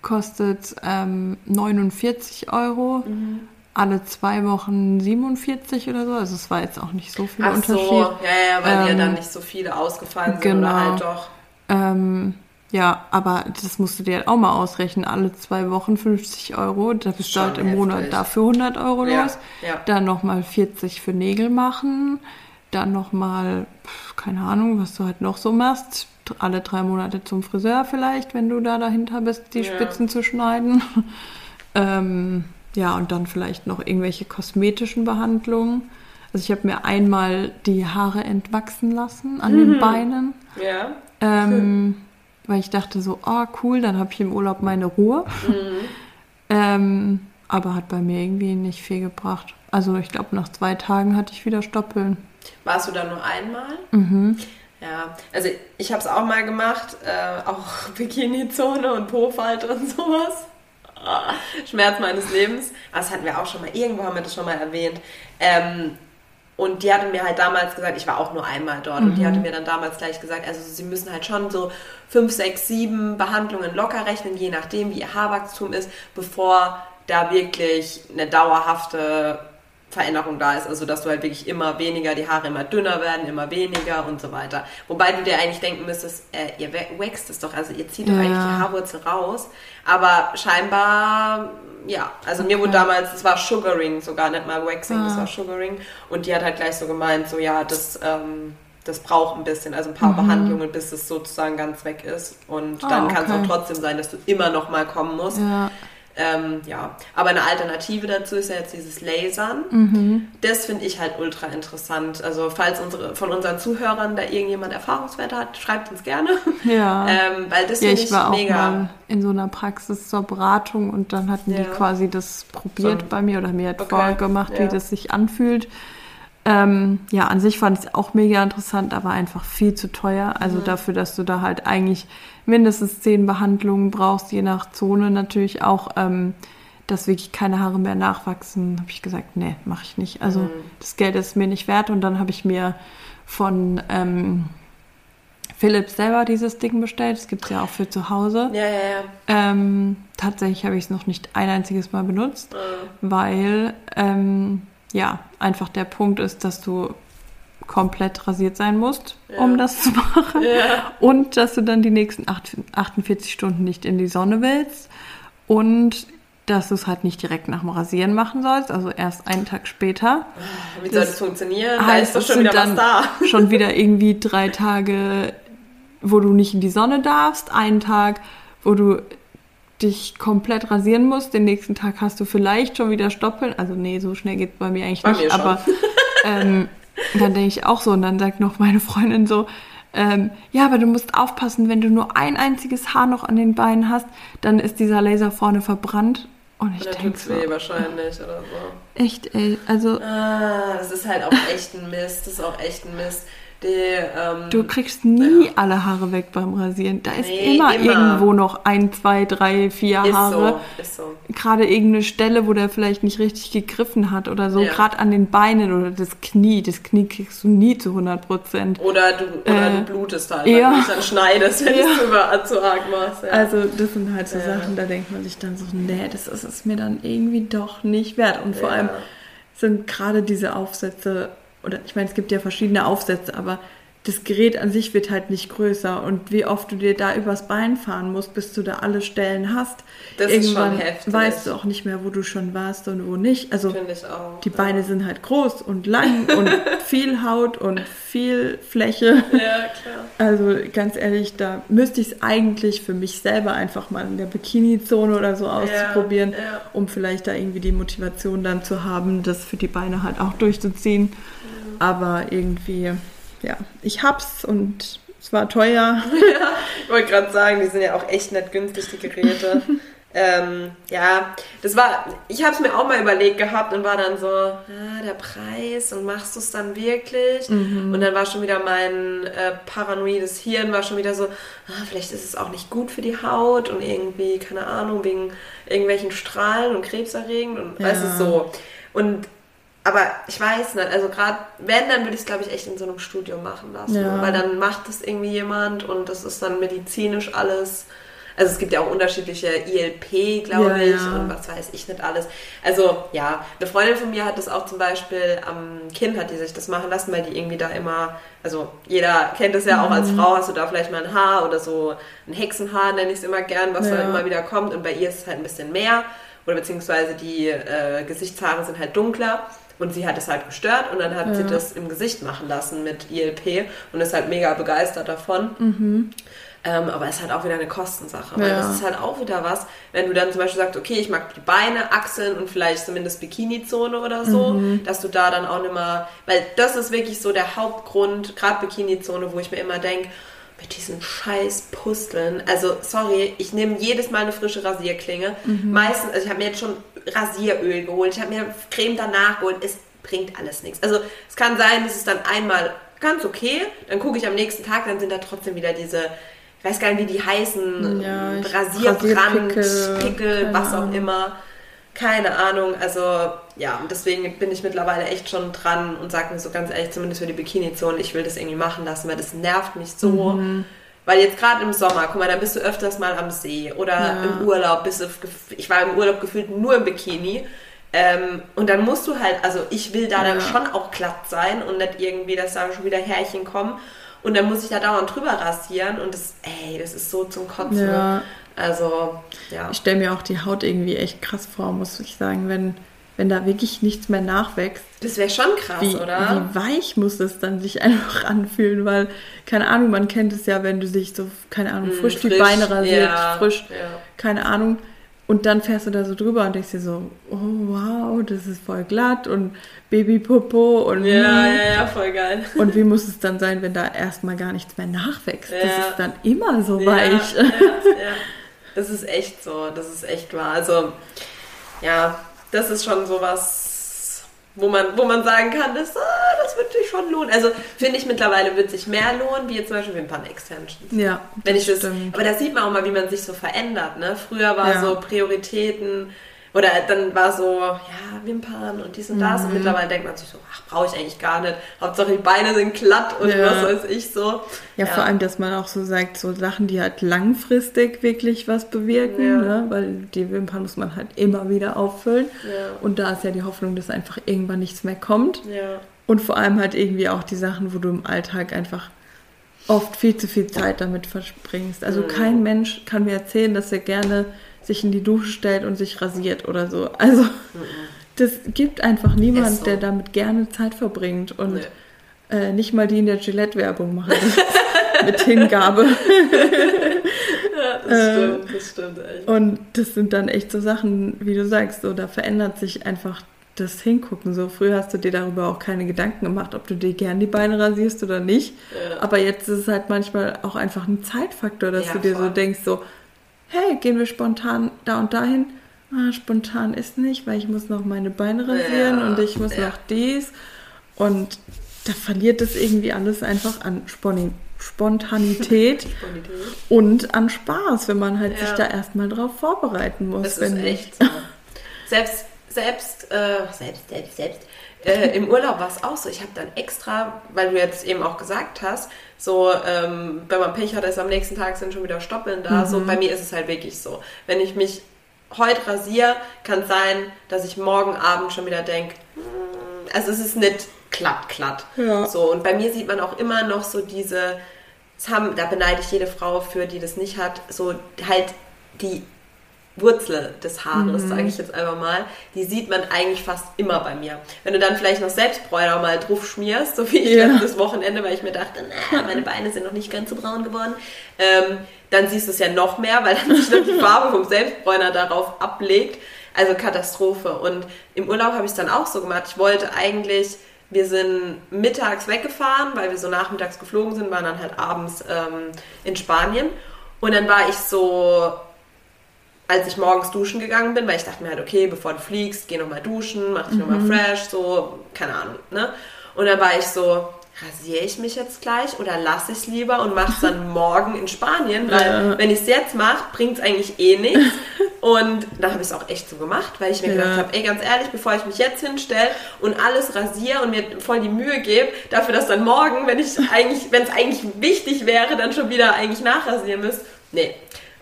kostet ähm, 49 Euro. Mhm. Alle zwei Wochen 47 oder so. Also es war jetzt auch nicht so viel Ach so, Unterschied. ja, ja, weil ja Ähm, dann nicht so viele ausgefallen sind genau. oder halt doch. Ähm, ja, aber das musst du dir halt auch mal ausrechnen. Alle zwei Wochen 50 Euro. Da bist du halt im Monat heftig. dafür 100 Euro Ja, los. ja. Dann nochmal 40 für Nägel machen. Dann nochmal, keine Ahnung, was du halt noch so machst. Alle drei Monate zum Friseur vielleicht, wenn du da dahinter bist, die Ja. Spitzen zu schneiden. [laughs] ähm, ja, und dann vielleicht noch irgendwelche kosmetischen Behandlungen. Also ich habe mir einmal die Haare entwachsen lassen an Mhm. den Beinen. Ja. Ähm, weil ich dachte so, ah cool, dann habe ich im Urlaub meine Ruhe. Mhm. Ähm, aber hat bei mir irgendwie nicht viel gebracht. Also ich glaube, nach zwei Tagen hatte ich wieder Stoppeln. Warst du da nur einmal? Mhm. Ja, also ich habe es auch mal gemacht, äh, auch [laughs] Bikini-Zone und Po-Falte und sowas. Ah, Schmerz meines Lebens. Aber das hatten wir auch schon mal, irgendwo haben wir das schon mal erwähnt. Ähm, und die hatte mir halt damals gesagt, ich war auch nur einmal dort, und die hatte mir dann damals gleich gesagt, also sie müssen halt schon so fünf, sechs, sieben Behandlungen locker rechnen, je nachdem, wie ihr Haarwachstum ist, bevor da wirklich eine dauerhafte Veränderung da ist. Also, dass du halt wirklich immer weniger, die Haare immer dünner werden, immer weniger und so weiter. Wobei du dir eigentlich denken müsstest, äh, ihr wächst es doch, also ihr zieht doch Ja. eigentlich die Haarwurzel raus. Aber scheinbar, ja, also mir wurde damals, das war Sugaring sogar, nicht mal Waxing, das Ah. war Sugaring. Und die hat halt gleich so gemeint, so ja, das, ähm, das braucht ein bisschen, also ein paar Behandlungen, bis es sozusagen ganz weg ist. Und Ah, dann kann es okay. auch trotzdem sein, dass du immer noch mal kommen musst. Ja. Ähm, ja, aber eine Alternative dazu ist ja jetzt dieses Lasern. Mhm. Das finde ich halt ultra interessant. Also falls unsere, von unseren Zuhörern da irgendjemand Erfahrungswerte hat, schreibt uns gerne. Ja. [laughs] Ähm, weil das ja, finde ich ich, war auch mega. mal in so einer Praxis zur Beratung und dann hatten die Ja. quasi das probiert So. bei mir oder mir hat Okay, vorgemacht, ja. wie das sich anfühlt. Ähm, ja, an sich fand ich es auch mega interessant, aber einfach viel zu teuer. Also Mhm. dafür, dass du da halt eigentlich mindestens zehn Behandlungen brauchst, je nach Zone natürlich auch, ähm, dass wirklich keine Haare mehr nachwachsen, habe ich gesagt, nee, mache ich nicht. Also Mhm. das Geld ist mir nicht wert und dann habe ich mir von ähm, Philips selber dieses Ding bestellt. Das gibt es ja auch für zu Hause. Ja, ja, ja. Ähm, tatsächlich habe ich es noch nicht ein einziges Mal benutzt, Äh, weil ähm, ja einfach der Punkt ist, dass du komplett rasiert sein musst, um Ja. das zu [laughs] machen. Ja. Und dass du dann die nächsten acht- 48 Stunden nicht in die Sonne willst. Und dass du es halt nicht direkt nach dem Rasieren machen sollst, also erst einen Tag später. Wie soll Das funktionieren? Da heißt, ist doch schon wieder was da. [laughs] schon wieder irgendwie drei Tage, wo du nicht in die Sonne darfst, einen Tag, wo du dich komplett rasieren musst, den nächsten Tag hast du vielleicht schon wieder Stoppeln. Also nee, so schnell geht es bei mir eigentlich Bei nicht, mir aber ähm, dann denke ich auch so und dann sagt noch meine Freundin so, ähm, ja, aber du musst aufpassen, wenn du nur ein einziges Haar noch an den Beinen hast, dann ist dieser Laser vorne verbrannt. Und ich denke so, weh wahrscheinlich oder so. echt, ey, also Ah, das ist halt auch echt ein Mist. Das ist auch echt ein Mist. Die, ähm, Du kriegst nie alle Haare weg beim Rasieren. Da ist Nee, immer, immer. irgendwo noch ein, zwei, drei, vier ist Haare. so, ist so. Gerade irgendeine Stelle, wo der vielleicht nicht richtig gegriffen hat oder so. Ja. Gerade an den Beinen oder das Knie. Das Knie kriegst du nie zu 100 Prozent. Oder du, oder Äh, du blutest halt, ja. weil du dich dann schneidest, wenn Ja. du es zu, über- zu arg machst. Ja. Also das sind halt so Ja. Sachen, da denkt man sich dann so, nee, das ist es mir dann irgendwie doch nicht wert. Und vor Ja. allem, sind gerade diese Aufsätze, oder ich meine, es gibt ja verschiedene Aufsätze, aber das Gerät an sich wird halt nicht größer und wie oft du dir da übers Bein fahren musst, bis du da alle Stellen hast. Das Irgendwann ist schon heftig. weißt du auch nicht mehr, wo du schon warst und wo nicht. Also auch, die Beine ja. sind halt groß und lang [laughs] und viel Haut und viel Fläche. Ja, klar. Also ganz ehrlich, da müsste ich es eigentlich für mich selber einfach mal in der Bikini-Zone oder so auszuprobieren, ja, ja. um vielleicht da irgendwie die Motivation dann zu haben, das für die Beine halt auch durchzuziehen. Aber irgendwie ja, ich hab's und es war teuer. [laughs] Ja, ich wollte gerade sagen, die sind ja auch echt nicht günstig, die Geräte. [laughs] ähm, ja, das war, ich habe es mir auch mal überlegt gehabt und war dann so, ah, der Preis und machst du es dann wirklich? Mhm. Und dann war schon wieder mein äh, paranoides Hirn, war schon wieder so, ah, vielleicht ist es auch nicht gut für die Haut und irgendwie, keine Ahnung, wegen irgendwelchen Strahlen und krebserregend und ja. weißt du, so. Und aber ich weiß nicht, also gerade wenn, dann würde ich es, glaube ich, echt in so einem Studium machen lassen. Ja. Weil dann macht das irgendwie jemand und das ist dann medizinisch alles. Also es gibt ja auch unterschiedliche ILP, glaube ja, ich, ja. und was weiß ich nicht alles. Also ja, eine Freundin von mir hat das auch zum Beispiel am Kind, hat die sich das machen lassen, weil die irgendwie da immer, also jeder kennt es ja mhm. auch als mhm. Frau, hast du da vielleicht mal ein Haar oder so ein Hexenhaar, nenne ich es immer gern, was ja. da immer wieder kommt. Und bei ihr ist es halt ein bisschen mehr. Oder beziehungsweise die äh, Gesichtshaare sind halt dunkler. Und sie hat es halt gestört und dann hat ja. sie das im Gesicht machen lassen mit ILP und ist halt mega begeistert davon. Mhm. Ähm, aber es ist halt auch wieder eine Kostensache. Ja. Weil das ist halt auch wieder was, wenn du dann zum Beispiel sagst, okay, ich mag die Beine, Achseln und vielleicht zumindest Bikini-Zone oder so, mhm. dass du da dann auch nicht mehr, weil das ist wirklich so der Hauptgrund, gerade Bikini-Zone, wo ich mir immer denke, mit diesen scheiß Pusteln. Also, sorry, ich nehme jedes Mal eine frische Rasierklinge. Mhm. Meistens, also ich habe mir jetzt schon Rasieröl geholt, ich habe mir Creme danach geholt. Es bringt alles nichts. Also, es kann sein, dass es dann einmal ganz okay, dann gucke ich am nächsten Tag, dann sind da trotzdem wieder diese, ich weiß gar nicht, wie die heißen, ja, Rasierbrand, Pickel, was auch immer keine Ahnung, also ja, und deswegen bin ich mittlerweile echt schon dran und sage mir so ganz ehrlich, zumindest für die Bikini-Zone, ich will das irgendwie machen lassen, weil das nervt mich so. Mhm. Weil jetzt gerade im Sommer, guck mal, da bist du öfters mal am See oder ja. im Urlaub, bist du, ich war im Urlaub gefühlt nur im Bikini. Ähm, und dann musst du halt, also ich will da ja. dann schon auch glatt sein und nicht irgendwie, dass da schon wieder Härchen kommen. Und dann muss ich da dauernd drüber rasieren und das, ey, das ist so zum Kotzen. Ja. Also, ja. Ich stelle mir auch die Haut irgendwie echt krass vor, muss ich sagen, wenn, wenn da wirklich nichts mehr nachwächst. Das wäre schon krass, wie, oder? Wie weich muss das dann sich [laughs] einfach anfühlen, weil, keine Ahnung, man kennt es ja, wenn du dich so, keine Ahnung, frisch, mm, frisch die Beine rasierst, ja, frisch, ja. keine Ahnung. Und dann fährst du da so drüber und denkst dir so, oh wow, das ist voll glatt und Babypopo und ja, ja, ja, voll geil. Und wie muss es dann sein, wenn da erstmal gar nichts mehr nachwächst? Ja. Das ist dann immer so weich. Ja, ja. [laughs] Das ist echt so, das ist echt wahr. Also, ja, das ist schon sowas, wo man, wo man sagen kann, das, ah, das wird sich schon lohnen. Also, finde ich mittlerweile wird sich mehr lohnen, wie jetzt zum Beispiel Wimpern-Extensions. Ja, Wenn ich das, aber da sieht man auch mal, wie man sich so verändert. Ne? Früher war ja. so Prioritäten, oder dann war so, ja, Wimpern und dies und das. Mhm. Und mittlerweile denkt man sich so, ach, brauche ich eigentlich gar nicht. Hauptsache die Beine sind glatt und ja. was weiß ich so. Ja, ja, vor allem, dass man auch so sagt, so Sachen, die halt langfristig wirklich was bewirken, ja. ne? weil die Wimpern muss man halt immer wieder auffüllen. Und da ist ja die Hoffnung, dass einfach irgendwann nichts mehr kommt. Und vor allem halt irgendwie auch die Sachen, wo du im Alltag einfach oft viel zu viel Zeit damit verspringst. Also mhm. kein Mensch kann mir erzählen, dass er gerne sich in die Dusche stellt und sich rasiert oder so. Also das gibt einfach niemand, so. der damit gerne Zeit verbringt und nee. äh, nicht mal die in der Gillette-Werbung machen. [laughs] mit Hingabe. [laughs] ja, das äh, stimmt, das stimmt echt. Und das sind dann echt so Sachen, wie du sagst, so da verändert sich einfach das Hingucken. So früher hast du dir darüber auch keine Gedanken gemacht, ob du dir gern die Beine rasierst oder nicht. Ja. Aber jetzt ist es halt manchmal auch einfach ein Zeitfaktor, dass ja, du dir voll. so denkst, so hey, gehen wir spontan da und dahin? Ah, spontan ist nicht, weil ich muss noch meine Beine rasieren ja, und ich muss ja. noch dies. Und da verliert es irgendwie alles einfach an Spontanität, [laughs] Spontanität und an Spaß, wenn man halt ja. sich da erstmal drauf vorbereiten muss. Das ist echt so. selbst, selbst, äh, selbst, selbst, selbst, äh, im Urlaub war es auch so. Ich habe dann extra, weil du jetzt eben auch gesagt hast, so, ähm, wenn man Pech hat, ist am nächsten Tag sind schon wieder Stoppeln da. Mhm. So, bei mir ist es halt wirklich so. Wenn ich mich heute rasiere, kann es sein, dass ich morgen Abend schon wieder denke, hm, also es ist nicht glatt, glatt. Ja. So, und bei mir sieht man auch immer noch so diese, haben, da beneide ich jede Frau für, die das nicht hat, so halt die Wurzel des Haares, sage ich jetzt einfach mal, die sieht man eigentlich fast immer bei mir. Wenn du dann vielleicht noch Selbstbräuner mal drauf schmierst, so wie ich Ja. letztes Wochenende, weil ich mir dachte, na, meine Beine sind noch nicht ganz so braun geworden, ähm, dann siehst du es ja noch mehr, weil dann sich noch die Farbe vom Selbstbräuner darauf ablegt. Also Katastrophe. Und im Urlaub habe ich es dann auch so gemacht. Ich wollte eigentlich, wir sind mittags weggefahren, weil wir so nachmittags geflogen sind, waren dann halt abends ähm, in Spanien. Und dann war ich so, als ich morgens duschen gegangen bin, weil ich dachte mir halt, okay, bevor du fliegst, geh nochmal duschen, mach dich nochmal fresh, so, keine Ahnung, ne? Und dann war ich so, rasiere ich mich jetzt gleich oder lasse ich es lieber und mache es dann [laughs] morgen in Spanien, weil Ja. wenn ich es jetzt mache, bringt es eigentlich eh nichts. [laughs] Und dann habe ich es auch echt so gemacht, weil ich mir Ja. gedacht habe, ey, ganz ehrlich, bevor ich mich jetzt hinstelle und alles rasiere und mir voll die Mühe gebe, dafür, dass dann morgen, wenn ich eigentlich, wenn es eigentlich wichtig wäre, dann schon wieder eigentlich nachrasieren müsste. Nee.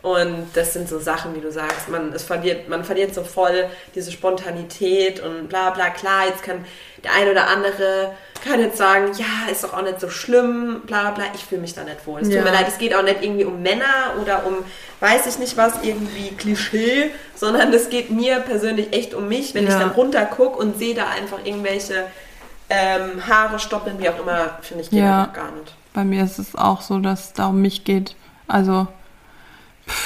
Und das sind so Sachen, wie du sagst, man, es verliert, man verliert so voll diese Spontanität und bla bla. Klar, jetzt kann der ein oder andere kann jetzt sagen, ja, ist doch auch nicht so schlimm, bla bla. Ich fühle mich da nicht wohl. Es Ja. tut mir leid, es geht auch nicht irgendwie um Männer oder um, weiß ich nicht was, irgendwie Klischee, sondern es geht mir persönlich echt um mich, wenn ich Ja. dann runter gucke und sehe da einfach irgendwelche ähm, Haare stoppeln, wie auch immer, finde ich, geht Ja. gar nicht. Bei mir ist es auch so, dass es da um mich geht. Also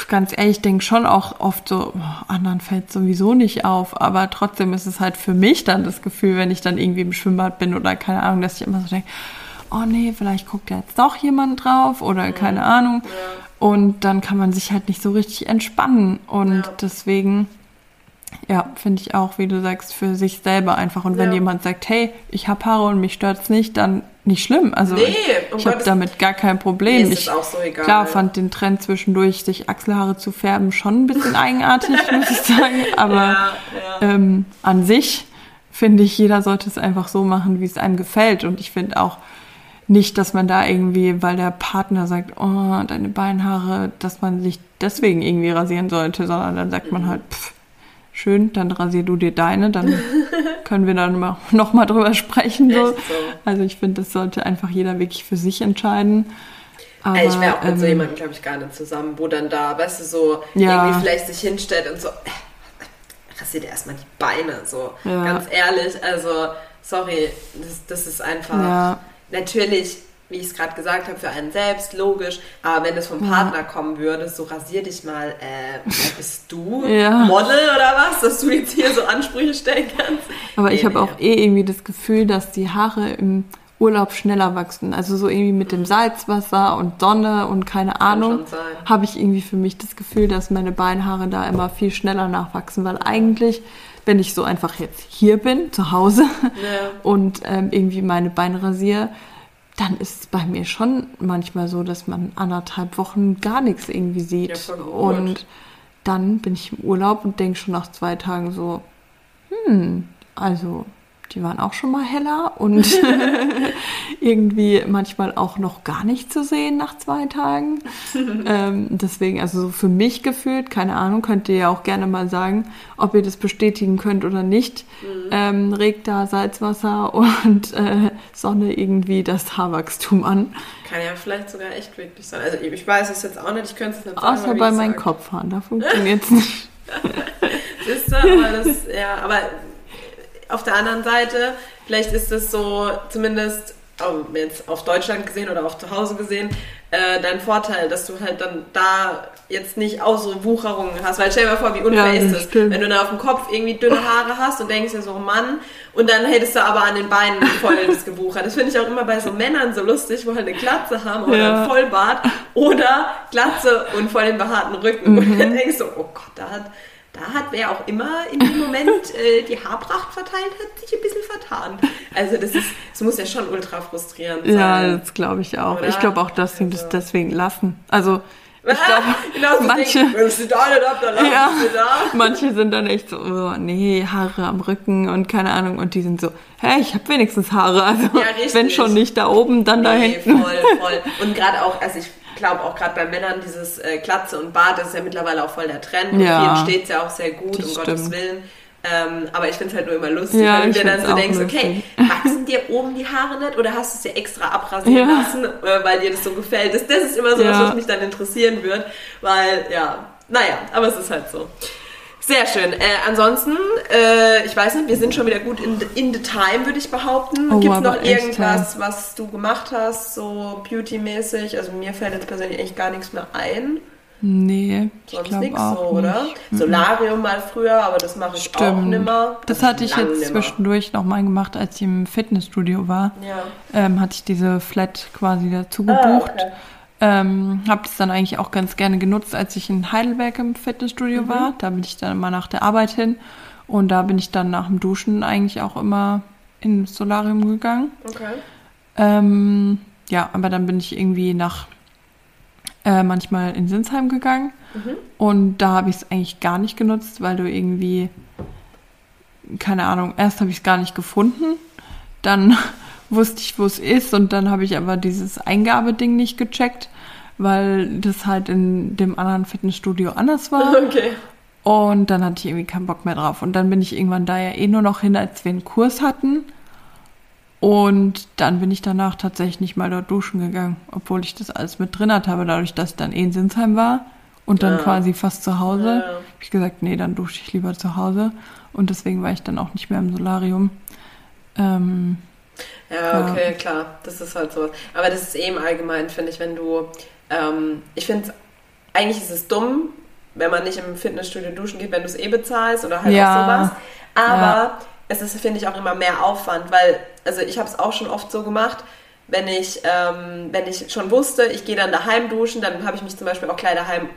ganz ehrlich, ich denke schon auch oft so, oh, anderen fällt sowieso nicht auf. Aber trotzdem ist es halt für mich dann das Gefühl, wenn ich dann irgendwie im Schwimmbad bin oder keine Ahnung, dass ich immer so denke, oh nee, vielleicht guckt ja jetzt doch jemand drauf oder keine Ahnung. Und dann kann man sich halt nicht so richtig entspannen. Und Ja. deswegen, ja, finde ich auch, wie du sagst, für sich selber einfach. Und wenn Ja. jemand sagt, hey, ich habe Haare und mich stört's nicht, dann nicht schlimm. Also Nee, ich, um ich habe damit gar kein Problem. ist ich so egal. klar fand den Trend zwischendurch, sich Achselhaare zu färben, schon ein bisschen [laughs] eigenartig, muss ich sagen. Aber ja, ja. ähm, an sich finde ich, jeder sollte es einfach so machen, wie es einem gefällt. Und ich finde auch nicht, dass man da irgendwie, weil der Partner sagt, oh, deine Beinhaare, dass man sich deswegen irgendwie rasieren sollte, sondern dann sagt Mhm. man halt, pff, schön, dann rasier du dir deine, dann [laughs] können wir dann mal, noch mal drüber sprechen. So. So. Also ich finde, das sollte einfach jeder wirklich für sich entscheiden. Aber, Ey, ich wäre auch mit so ähm, jemandem, glaube ich, gar nicht zusammen, wo dann da, weißt du, so Ja. irgendwie vielleicht sich hinstellt und so, äh, rasiert erstmal die Beine, so. Ja. Ganz ehrlich, also, sorry, das, das ist einfach, Ja. natürlich, wie ich es gerade gesagt habe, für einen selbst, logisch, aber wenn es vom Partner kommen würde, so rasier dich mal, äh, bist du? [laughs] Ja. Model oder was, dass du jetzt hier so Ansprüche stellen kannst? Aber Nee, ich habe nee. auch eh irgendwie das Gefühl, dass die Haare im Urlaub schneller wachsen. Also so irgendwie mit dem Salzwasser und Sonne und keine Ahnung, habe ich irgendwie für mich das Gefühl, dass meine Beinhaare da immer viel schneller nachwachsen. Weil eigentlich, wenn ich so einfach jetzt hier bin, zu Hause, Ja. [laughs] und ähm, irgendwie meine Beine rasiere, dann ist es bei mir schon manchmal so, dass man anderthalb Wochen gar nichts irgendwie sieht. Ja, und dann bin ich im Urlaub und denke schon nach zwei Tagen so, hm, also die waren auch schon mal heller und [laughs] irgendwie manchmal auch noch gar nicht zu sehen nach zwei Tagen. [laughs] ähm, deswegen, also so für mich gefühlt, keine Ahnung, könnt ihr ja auch gerne mal sagen, ob ihr das bestätigen könnt oder nicht. Ähm, regt da Salzwasser [laughs] und äh, Sonne irgendwie das Haarwachstum an. Kann ja vielleicht sogar echt wirklich sein. Also ich weiß es jetzt auch nicht, ich könnte es nicht sagen. Außer bei meinen Kopfhaaren, da funktioniert es nicht. Siehst du, aber das, ja, aber auf der anderen Seite, vielleicht ist es so, zumindest oh, jetzt auf Deutschland gesehen oder auch zu Hause gesehen, äh, dein Vorteil, dass du halt dann da jetzt nicht auch so Wucherungen hast. Weil stell dir mal vor, wie unfair Ja, ist das wenn du dann auf dem Kopf irgendwie dünne Haare hast und denkst dir so, Mann, und dann hättest du aber an den Beinen voll das [laughs] gewuchert. Das finde ich auch immer bei so Männern so lustig, wo halt eine Glatze haben oder Ja. ein Vollbart oder Glatze und voll den behaarten Rücken. Und dann denkst du, oh Gott, da hat, da hat wer auch immer in dem Moment [laughs] äh, die Haarpracht verteilt, hat sich ein bisschen vertan. Also das ist, das muss ja schon ultra frustrierend Ja, sein. das glaube ich auch. Oder? Ich glaube auch, dass sie das Also- deswegen lassen. Also ich glaube, [laughs] genau, manche- denken, da Ja. da. [laughs] manche sind dann echt so, oh, nee, Haare am Rücken und keine Ahnung. Und die sind so, hey, ich habe wenigstens Haare. Also Ja, wenn schon nicht da oben, dann da Nee, hinten. voll, voll. Und gerade auch, also ich glaube auch gerade bei Männern, dieses äh, Glatze und Bart, das ist ja mittlerweile auch voll der Trend. Und Ja. vielen steht es ja auch sehr gut, Das um Gottes stimmt. Willen. Ähm, aber ich finde es halt nur immer lustig, Ja, weil du dir dann so denkst, lustig. okay, wachsen dir oben die Haare nicht oder hast du es dir extra abrasieren Ja. lassen, äh, weil dir das so gefällt? Das, das ist immer so was, Ja. was mich dann interessieren wird, weil, ja, naja, aber es ist halt so. Sehr schön. Äh, ansonsten, äh, ich weiß nicht, wir sind schon wieder gut in, in the time, würde ich behaupten. Oh, Gibt es noch irgendwas, was du gemacht hast, so beauty-mäßig? Also mir fällt jetzt persönlich echt gar nichts mehr ein. Nee, ich Sonst glaube nichts auch so, oder? nicht. Mhm. Solarium mal früher, aber das mache ich auch Stimmt. nimmer. Das hatte ich jetzt nimmer. zwischendurch nochmal gemacht, als ich im Fitnessstudio war. Ja. Ähm, hatte ich diese Flat quasi dazu Ah, gebucht. okay. Ähm, habe das dann eigentlich auch ganz gerne genutzt, als ich in Heidelberg im Fitnessstudio Mhm. war. Da bin ich dann immer nach der Arbeit hin. Und da bin ich dann nach dem Duschen eigentlich auch immer ins Solarium gegangen. Okay. Ähm, ja, aber dann bin ich irgendwie nach äh, manchmal in Sinsheim gegangen. Mhm. Und da habe ich es eigentlich gar nicht genutzt, weil du irgendwie, keine Ahnung, erst habe ich es gar nicht gefunden. Dann wusste ich, wo es ist. Und dann habe ich aber dieses Eingabeding nicht gecheckt, weil das halt in dem anderen Fitnessstudio anders war. [laughs] Okay. Und dann hatte ich irgendwie keinen Bock mehr drauf. Und dann bin ich irgendwann da ja eh nur noch hin, als wir einen Kurs hatten. Und dann bin ich danach tatsächlich nicht mal dort duschen gegangen, obwohl ich das alles mit drin hatte. Aber dadurch, dass ich dann eh in Sinsheim war und dann Ja. quasi fast zu Hause, Ja. habe ich gesagt, nee, dann dusche ich lieber zu Hause. Und deswegen war ich dann auch nicht mehr im Solarium. Ähm, Ja, Ja. okay, klar. Das ist halt so. Aber das ist eben allgemein, finde ich, wenn du. Ähm, ich finde, eigentlich ist es dumm, wenn man nicht im Fitnessstudio duschen geht, wenn du es eh bezahlst oder halt Ja. auch sowas. Aber Ja. es ist, finde ich, auch immer mehr Aufwand, weil, also ich habe es auch schon oft so gemacht, wenn ich, ähm, wenn ich schon wusste, ich gehe dann daheim duschen, dann habe ich mich zum Beispiel auch gleich daheim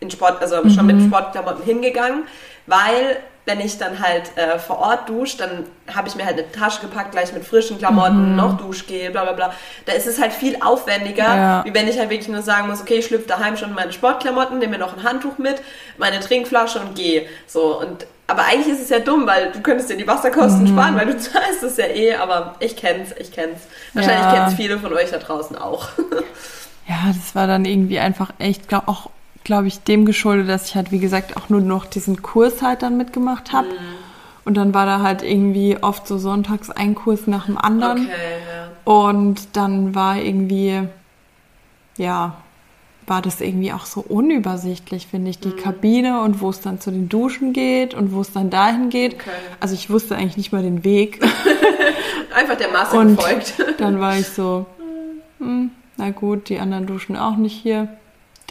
in Sport, also schon Mhm. mit Sportklamotten hingegangen, weil wenn ich dann halt äh, vor Ort dusche, dann habe ich mir halt eine Tasche gepackt, gleich mit frischen Klamotten, noch Duschgel, bla bla bla. Da ist es halt viel aufwendiger, Ja. wie wenn ich halt wirklich nur sagen muss, okay, ich schlüpfe daheim schon meine Sportklamotten, nehme mir noch ein Handtuch mit, meine Trinkflasche und gehe. So, und aber eigentlich ist es ja dumm, weil du könntest dir die Wasserkosten sparen, weil du [laughs] zahlst es ja eh, aber ich kenn's, ich kenn's. Wahrscheinlich Ja. kenn's viele von euch da draußen auch. [laughs] ja, das war dann irgendwie einfach echt, glaub, auch, glaube ich, dem geschuldet, dass ich halt, wie gesagt, auch nur noch diesen Kurs halt dann mitgemacht habe. Und dann war da halt irgendwie oft so sonntags ein Kurs nach dem anderen. Okay, ja. Und dann war irgendwie, ja, war das irgendwie auch so unübersichtlich, finde ich, die Mhm. Kabine und wo es dann zu den Duschen geht und wo es dann dahin geht. Okay. Also ich wusste eigentlich nicht mal den Weg. [laughs] Einfach der Masse Und gefolgt. dann war ich so, [laughs] hm, na gut, die anderen duschen auch nicht hier.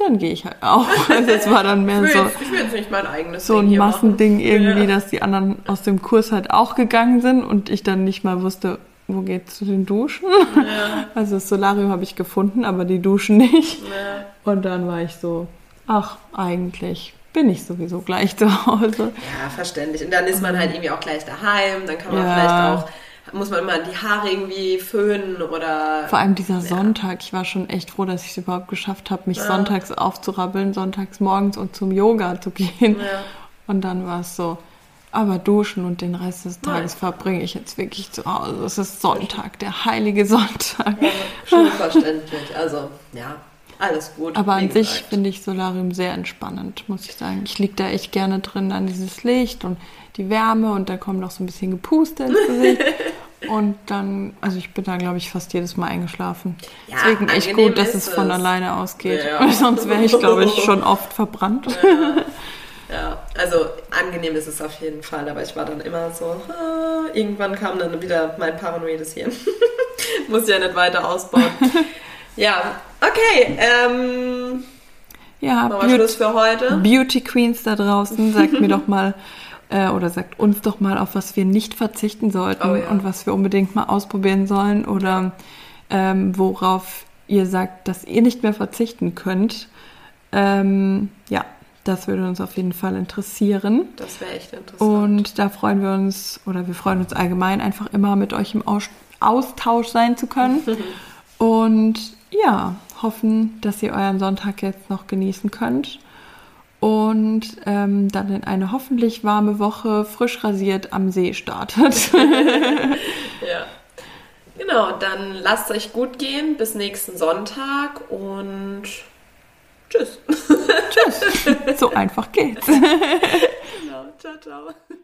Dann gehe ich halt auch. [laughs] Also es war dann mehr Ich will, so, jetzt, ich will jetzt nicht mein eigenes so ein Massending irgendwie, Ja. dass die anderen aus dem Kurs halt auch gegangen sind und ich dann nicht mal wusste, wo geht's zu den Duschen. Ja, [laughs] Also das Solarium habe ich gefunden, aber die Duschen nicht. ja. Und dann war ich so, ach, eigentlich bin ich sowieso gleich zu Hause. Ja, verständlich. Und dann ist man halt irgendwie auch gleich daheim, dann kann man vielleicht auch, muss man mal die Haare irgendwie föhnen oder. Vor allem dieser Sonntag, ich war schon echt froh, dass ich es überhaupt geschafft habe, mich sonntags aufzurabbeln, sonntags morgens und zum Yoga zu gehen. Ja. Und dann war es so, aber duschen und den Rest des Tages verbringe ich jetzt wirklich zu Hause. Es ist Sonntag, der heilige Sonntag. Schon verständlich. Also, ja, alles gut. Aber an sich finde ich Solarium sehr entspannend, muss ich sagen. Ich liege da echt gerne drin an dieses Licht und die Wärme und da kommt noch so ein bisschen Gepuste ins Gesicht. [laughs] und dann, also ich bin da, glaube ich, fast jedes Mal eingeschlafen. Ja, Deswegen echt gut, dass es von alleine ausgeht. Ja. Sonst wäre ich, glaube ich, schon oft verbrannt. Ja, also angenehm ist es auf jeden Fall, aber ich war dann immer so, ah, irgendwann kam dann wieder mein paranoides Hirn. [laughs] Muss ja nicht weiter ausbauen. [laughs] ja, okay, ähm, Ja, machen wir Schluss für heute. Beauty Queens da draußen, sagt mir doch mal, [laughs] äh, oder sagt uns doch mal, auf was wir nicht verzichten sollten Oh ja. und was wir unbedingt mal ausprobieren sollen oder ähm, worauf ihr sagt, dass ihr nicht mehr verzichten könnt. Ähm, ja, das würde uns auf jeden Fall interessieren. Das wäre echt interessant. Und da freuen wir uns, oder wir freuen uns allgemein einfach immer mit euch im Aus Austausch sein zu können. [laughs] Und ja, hoffen, dass ihr euren Sonntag jetzt noch genießen könnt. Und ähm, dann in eine hoffentlich warme Woche frisch rasiert am See startet. [laughs] [laughs] Ja. Genau, dann lasst euch gut gehen. Bis nächsten Sonntag und tschüss. Tschüss. So einfach geht's. [laughs] Genau, ciao, ciao.